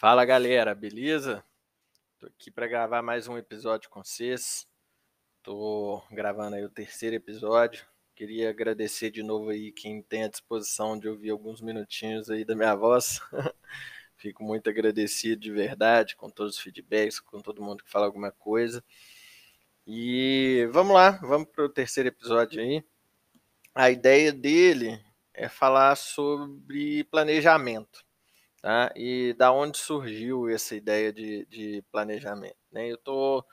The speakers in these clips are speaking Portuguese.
Fala galera, beleza? Tô aqui para gravar mais um episódio com vocês. Tô gravando aí o terceiro episódio. Queria agradecer de novo aí quem tem a disposição de ouvir alguns minutinhos aí da minha voz. Fico muito agradecido de verdade com todos os feedbacks, com todo mundo que fala alguma coisa. E vamos lá, vamos para o terceiro episódio aí. A ideia dele é falar sobre planejamento Tá? E da onde surgiu essa ideia de, de planejamento? Né? Eu tô,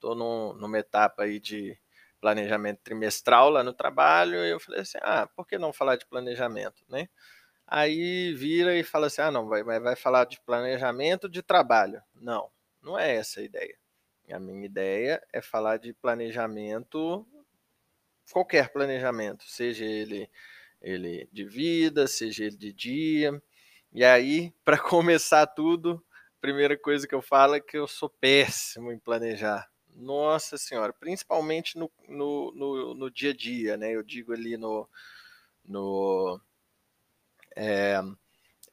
tô num, numa etapa aí de planejamento trimestral lá no trabalho e eu falei assim, ah, por que não falar de planejamento, né? Aí vira e fala assim, ah, não, vai, vai falar de planejamento de trabalho. Não, não é essa a ideia. A minha ideia é falar de planejamento, qualquer planejamento, seja ele, ele de vida, seja ele de dia, e aí, para começar tudo, a primeira coisa que eu falo é que eu sou péssimo em planejar. Nossa Senhora, principalmente no, no, no, no dia a dia, né? Eu digo ali no, no é,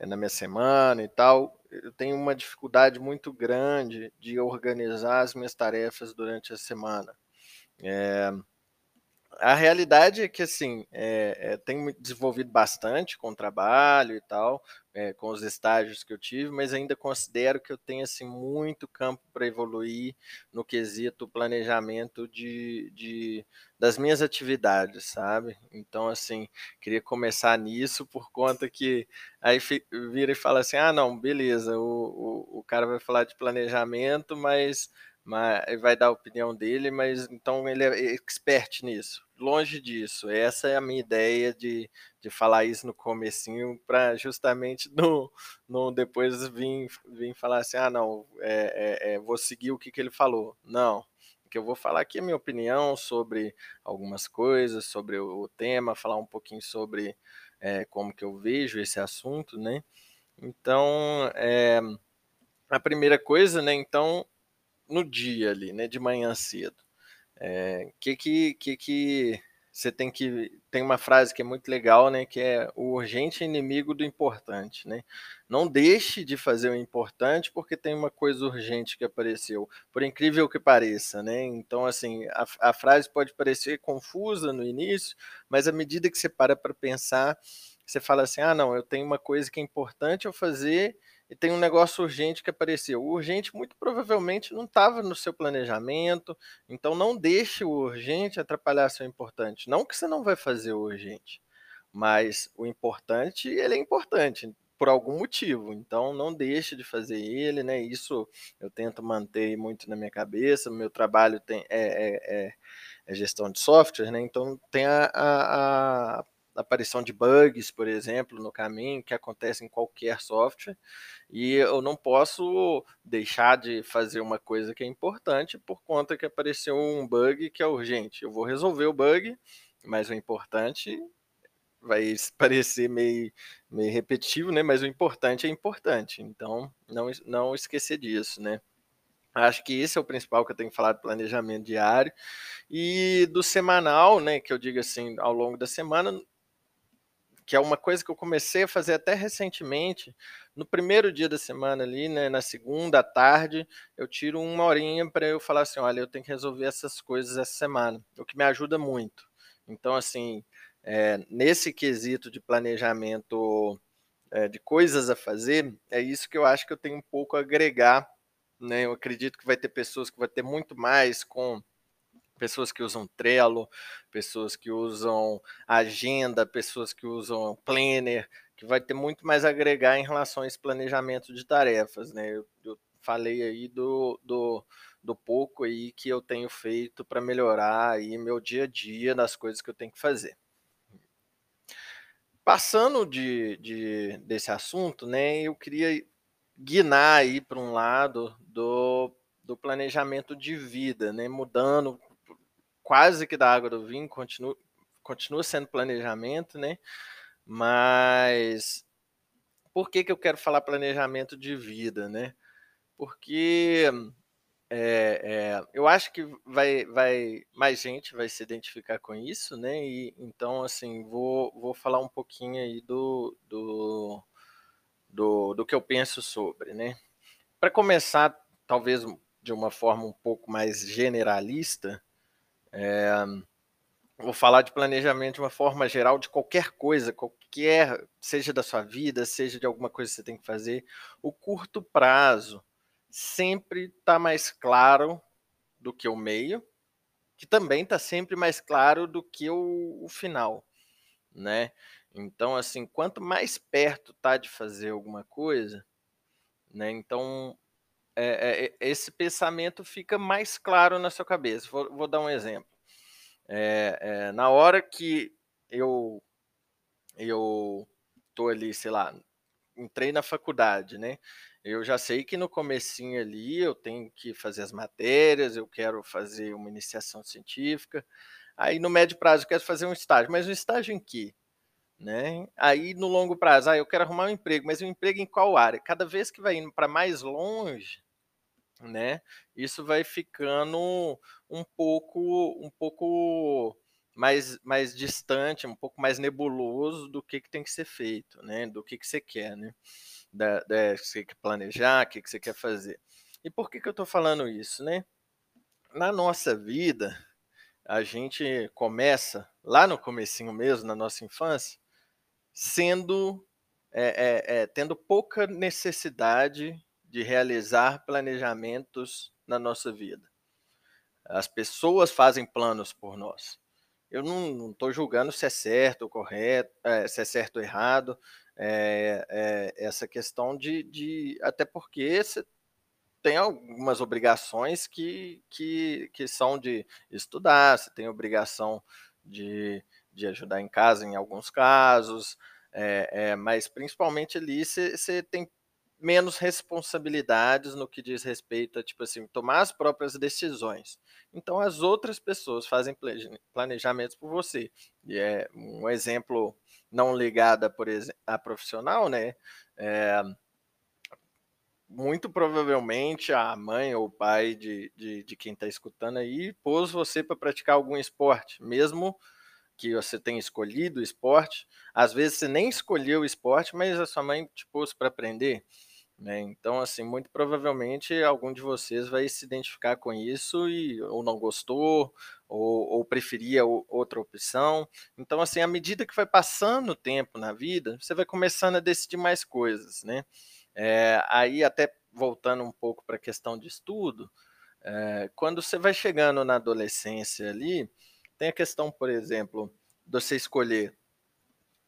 na minha semana e tal, eu tenho uma dificuldade muito grande de organizar as minhas tarefas durante a semana. É, a realidade é que assim é, é, desenvolvido bastante com o trabalho e tal, é, com os estágios que eu tive, mas ainda considero que eu tenho assim muito campo para evoluir no quesito planejamento de, de, das minhas atividades, sabe? Então assim queria começar nisso por conta que aí vira e fala assim, ah não, beleza, o, o, o cara vai falar de planejamento, mas mas vai dar a opinião dele, mas então ele é expert nisso. Longe disso, essa é a minha ideia de, de falar isso no comecinho, para justamente no, no depois vir, vir falar assim, ah não, é, é, é, vou seguir o que, que ele falou. Não, que eu vou falar aqui a minha opinião sobre algumas coisas, sobre o, tema, falar um pouquinho sobre é, como que eu vejo esse assunto, né? Então, é, a primeira coisa, né, então, no dia ali, né, de manhã cedo. É, que que que que você tem que tem uma frase que é muito legal, né, que é o urgente é inimigo do importante, né? Não deixe de fazer o importante porque tem uma coisa urgente que apareceu, por incrível que pareça, né? Então assim, a, a frase pode parecer confusa no início, mas à medida que você para para pensar, você fala assim: "Ah, não, eu tenho uma coisa que é importante eu fazer e tem um negócio urgente que apareceu. O urgente muito provavelmente não estava no seu planejamento, então não deixe o urgente atrapalhar seu importante. Não que você não vai fazer o urgente, mas o importante, ele é importante por algum motivo, então não deixe de fazer ele, né? Isso eu tento manter muito na minha cabeça. Meu trabalho tem, é, é, é, é gestão de software, né? Então tem a, a, a aparição de bugs, por exemplo, no caminho, que acontece em qualquer software, e eu não posso deixar de fazer uma coisa que é importante por conta que apareceu um bug que é urgente. Eu vou resolver o bug, mas o importante vai parecer meio, meio repetitivo, né? Mas o importante é importante. Então, não, não esquecer disso, né? Acho que esse é o principal que eu tenho que falar do planejamento diário. E do semanal, né? Que eu digo assim, ao longo da semana, que é uma coisa que eu comecei a fazer até recentemente. No primeiro dia da semana ali, né, na segunda à tarde, eu tiro uma horinha para eu falar assim, olha, eu tenho que resolver essas coisas essa semana, o que me ajuda muito. Então, assim, é, nesse quesito de planejamento é, de coisas a fazer, é isso que eu acho que eu tenho um pouco a agregar. Né? Eu acredito que vai ter pessoas que vai ter muito mais com pessoas que usam Trello, pessoas que usam agenda, pessoas que usam planner, que vai ter muito mais a agregar em relação a esse planejamento de tarefas, né? Eu, eu falei aí do, do, do pouco aí que eu tenho feito para melhorar aí meu dia a dia nas coisas que eu tenho que fazer. Passando de, de desse assunto, né, eu queria guinar aí para um lado do, do planejamento de vida, né, mudando quase que da água do vinho, continua, continua sendo planejamento, né? Mas por que, que eu quero falar planejamento de vida, né? Porque é, é, eu acho que vai, vai mais gente vai se identificar com isso, né? E então assim vou, vou falar um pouquinho aí do, do, do, do que eu penso sobre, né? para começar, talvez de uma forma um pouco mais generalista, é, vou falar de planejamento de uma forma geral de qualquer coisa, qualquer, seja da sua vida, seja de alguma coisa que você tem que fazer. O curto prazo sempre está mais claro do que o meio, que também está sempre mais claro do que o, o final, né? Então, assim, quanto mais perto tá de fazer alguma coisa, né? Então, é, é, esse pensamento fica mais claro na sua cabeça. Vou, vou dar um exemplo. É, é, na hora que eu eu tô ali, sei lá, entrei na faculdade, né? Eu já sei que no comecinho ali eu tenho que fazer as matérias, eu quero fazer uma iniciação científica. Aí no médio prazo eu quero fazer um estágio, mas um estágio em que? Né? Aí no longo prazo, ah, eu quero arrumar um emprego, mas um emprego em qual área? Cada vez que vai indo para mais longe, né? Isso vai ficando um pouco, um pouco mais, mais distante, um pouco mais nebuloso do que, que tem que ser feito, né? Do que, que você quer, né? Da, da, você quer planejar, o que, que você quer fazer. E por que, que eu estou falando isso, né? Na nossa vida, a gente começa lá no comecinho mesmo, na nossa infância, sendo é, é, é, tendo pouca necessidade de realizar planejamentos na nossa vida. As pessoas fazem planos por nós. Eu não estou julgando se é certo ou correto, é, se é certo ou errado, é, é, essa questão de, de. Até porque você tem algumas obrigações que, que, que são de estudar, você tem obrigação de, de ajudar em casa em alguns casos, é, é, mas principalmente ali você tem menos responsabilidades no que diz respeito a, tipo assim, tomar as próprias decisões. Então, as outras pessoas fazem planejamentos por você. E é um exemplo não ligado, por exemplo, a profissional, né? É, muito provavelmente a mãe ou o pai de, de, de quem está escutando aí pôs você para praticar algum esporte, mesmo que você tenha escolhido o esporte. Às vezes você nem escolheu o esporte, mas a sua mãe te pôs para aprender. Né? Então, assim, muito provavelmente algum de vocês vai se identificar com isso e ou não gostou ou, ou preferia outra opção. Então, assim, à medida que vai passando o tempo na vida, você vai começando a decidir mais coisas, né? É, aí, até voltando um pouco para a questão de estudo, é, quando você vai chegando na adolescência ali, tem a questão, por exemplo, de você escolher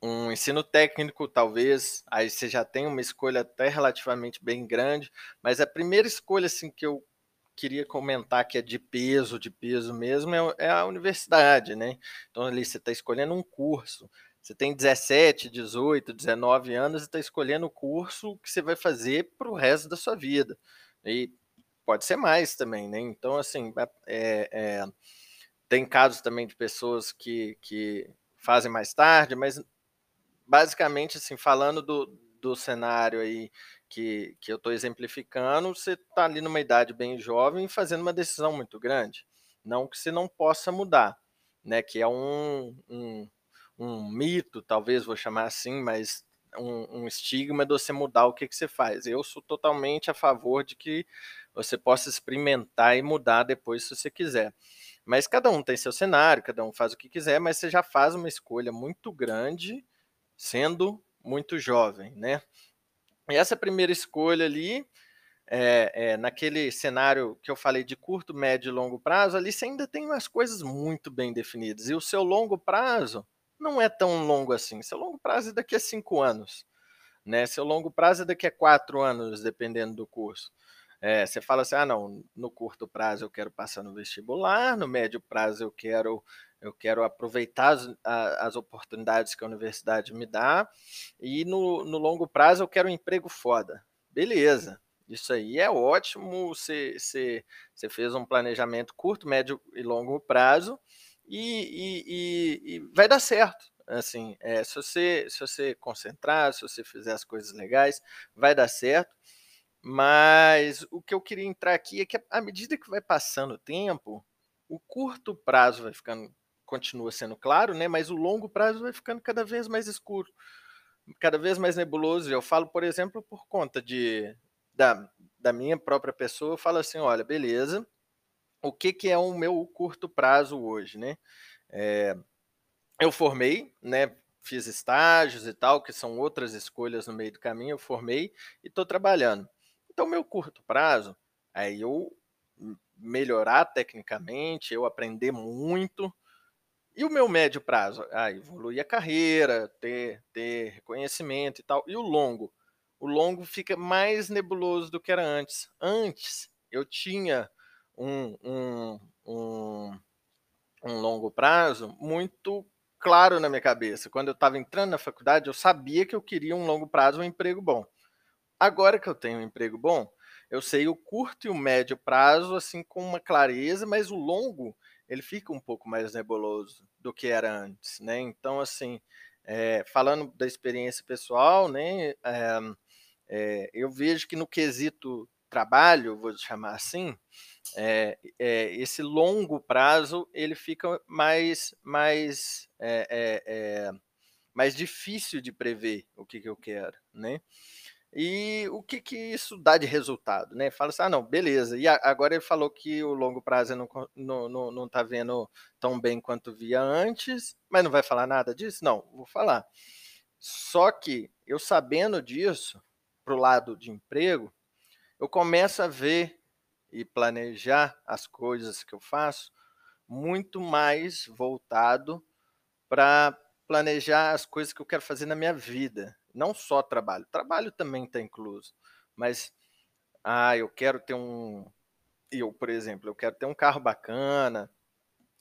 um ensino técnico, talvez, aí você já tem uma escolha até relativamente bem grande, mas a primeira escolha assim que eu queria comentar que é de peso, de peso mesmo, é, é a universidade, né? Então ali você está escolhendo um curso. Você tem 17, 18, 19 anos e está escolhendo o curso que você vai fazer para o resto da sua vida. E pode ser mais também, né? Então, assim, é, é, tem casos também de pessoas que, que fazem mais tarde, mas basicamente, assim, falando do, do cenário aí que, que eu estou exemplificando, você está ali numa idade bem jovem fazendo uma decisão muito grande. Não que você não possa mudar, né? Que é um, um, um mito, talvez vou chamar assim, mas um, um, estigma de você mudar o que, que você faz. Eu sou totalmente a favor de que você possa experimentar e mudar depois se você quiser. Mas cada um tem seu cenário, cada um faz o que quiser, mas você já faz uma escolha muito grande sendo muito jovem, né? E essa primeira escolha ali, é, é, naquele cenário que eu falei de curto, médio e longo prazo, ali você ainda tem umas coisas muito bem definidas. E o seu longo prazo não é tão longo assim. Seu longo prazo é daqui a cinco anos. Né? Seu longo prazo é daqui a quatro anos, dependendo do curso. É, você fala assim, ah, não, no curto prazo eu quero passar no vestibular, no médio prazo eu quero eu quero aproveitar as, as oportunidades que a universidade me dá e no, no longo prazo eu quero um emprego foda. Beleza, isso aí é ótimo. Você, fez um planejamento curto, médio e longo prazo e, e, e, e vai dar certo. Assim, é, se, você, se você concentrar, se você fizer as coisas legais, vai dar certo. Mas o que eu queria entrar aqui é que à medida que vai passando o tempo, o curto prazo vai ficando continua sendo claro, né? Mas o longo prazo vai ficando cada vez mais escuro, cada vez mais nebuloso. Eu falo, por exemplo, por conta de da, da minha própria pessoa, eu falo assim, olha, beleza, o que, que é o meu curto prazo hoje, né? É, eu formei, né? Fiz estágios e tal, que são outras escolhas no meio do caminho, eu formei e estou trabalhando. Então, meu curto prazo, aí eu melhorar tecnicamente, eu aprender muito, e o meu médio prazo? Ah, evoluir a carreira, ter, ter reconhecimento e tal. E o longo? O longo fica mais nebuloso do que era antes. Antes, eu tinha um, um, um, um longo prazo muito claro na minha cabeça. Quando eu estava entrando na faculdade, eu sabia que eu queria um longo prazo, um emprego bom. Agora que eu tenho um emprego bom, eu sei o curto e o médio prazo assim com uma clareza, mas o longo ele fica um pouco mais nebuloso do que era antes, né? Então, assim, é, falando da experiência pessoal, né, é, é, eu vejo que no quesito trabalho, vou chamar assim, esse longo prazo ele fica mais, mais, mais difícil de prever o que, que eu quero, né? E o que, que isso dá de resultado, né? Fala assim, ah, não, beleza. E agora ele falou que o longo prazo não, não, não, não tá vendo tão bem quanto via antes, mas não vai falar nada disso? Não, vou falar. Só que eu sabendo disso, pro lado de emprego, eu começo a ver e planejar as coisas que eu faço muito mais voltado para planejar as coisas que eu quero fazer na minha vida, não só trabalho. Trabalho também está incluso, mas ah, eu quero ter um, eu por exemplo, eu quero ter um carro bacana,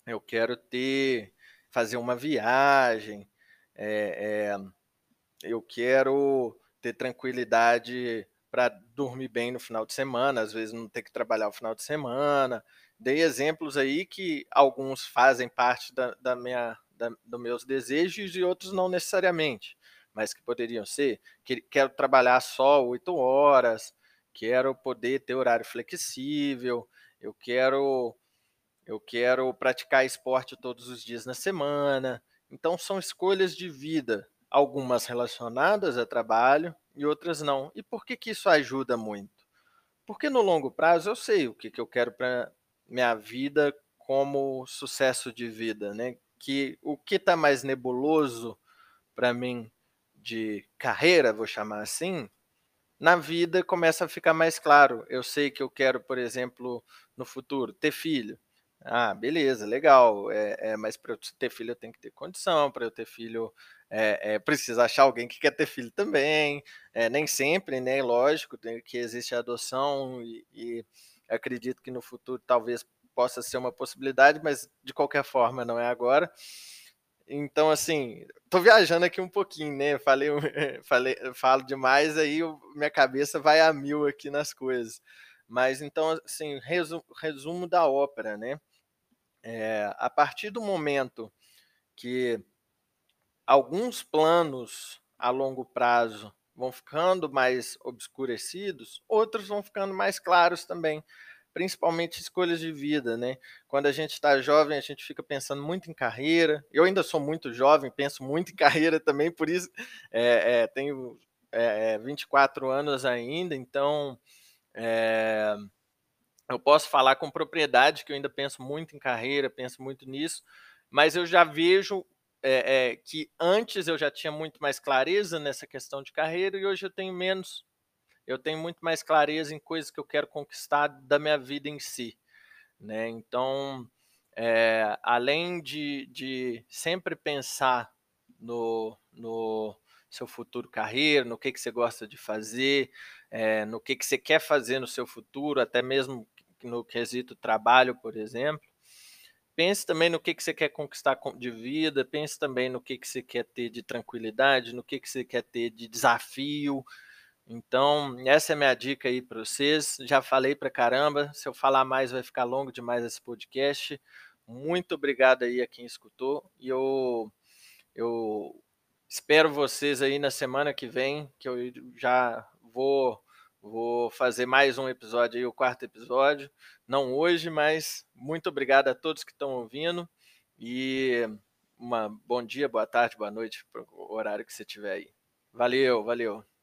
eu quero ter fazer uma viagem, é, é, eu quero ter tranquilidade para dormir bem no final de semana, às vezes não ter que trabalhar o final de semana. Dei exemplos aí que alguns fazem parte da, da minha, da, dos meus desejos e outros não necessariamente mas que poderiam ser, que quero trabalhar só oito horas, quero poder ter horário flexível, eu quero eu quero praticar esporte todos os dias na semana. Então são escolhas de vida, algumas relacionadas a trabalho e outras não. E por que que isso ajuda muito? Porque no longo prazo eu sei o que, que eu quero para minha vida como sucesso de vida, né? Que o que está mais nebuloso para mim de carreira, vou chamar assim, na vida começa a ficar mais claro. Eu sei que eu quero, por exemplo, no futuro, ter filho. Ah, beleza, legal. É, é mas para eu ter filho eu tenho que ter condição. Para eu ter filho, é, é, precisa achar alguém que quer ter filho também. É, nem sempre, né? Lógico, tem, que existe a adoção e, e acredito que no futuro talvez possa ser uma possibilidade, mas de qualquer forma não é agora. Então, assim, tô viajando aqui um pouquinho, né? Falei, falei, falo demais, aí minha cabeça vai a mil aqui nas coisas. Mas então, assim, resumo, resumo da ópera, né? É, a partir do momento que alguns planos a longo prazo vão ficando mais obscurecidos, outros vão ficando mais claros também principalmente escolhas de vida, né? Quando a gente está jovem, a gente fica pensando muito em carreira. Eu ainda sou muito jovem, penso muito em carreira também, por isso é, é, tenho é, 24 é, anos ainda, então é, eu posso falar com propriedade que eu ainda penso muito em carreira, penso muito nisso, mas eu já vejo é, é, que antes eu já tinha muito mais clareza nessa questão de carreira e hoje eu tenho menos eu tenho muito mais clareza em coisas que eu quero conquistar da minha vida em si. Né? Então, é, além de, de sempre pensar no, no seu futuro carreira, no que, que você gosta de fazer, é, no que, que você quer fazer no seu futuro, até mesmo no quesito trabalho, por exemplo. Pense também no que, que você quer conquistar de vida, pense também no que, que você quer ter de tranquilidade, no que, que você quer ter de desafio, então, essa é minha dica aí para vocês. Já falei para caramba, se eu falar mais vai ficar longo demais esse podcast. Muito obrigado aí a quem escutou e eu eu espero vocês aí na semana que vem, que eu já vou vou fazer mais um episódio aí, o quarto episódio. Não hoje, mas muito obrigado a todos que estão ouvindo e uma bom dia, boa tarde, boa noite para o horário que você tiver aí. Valeu, valeu.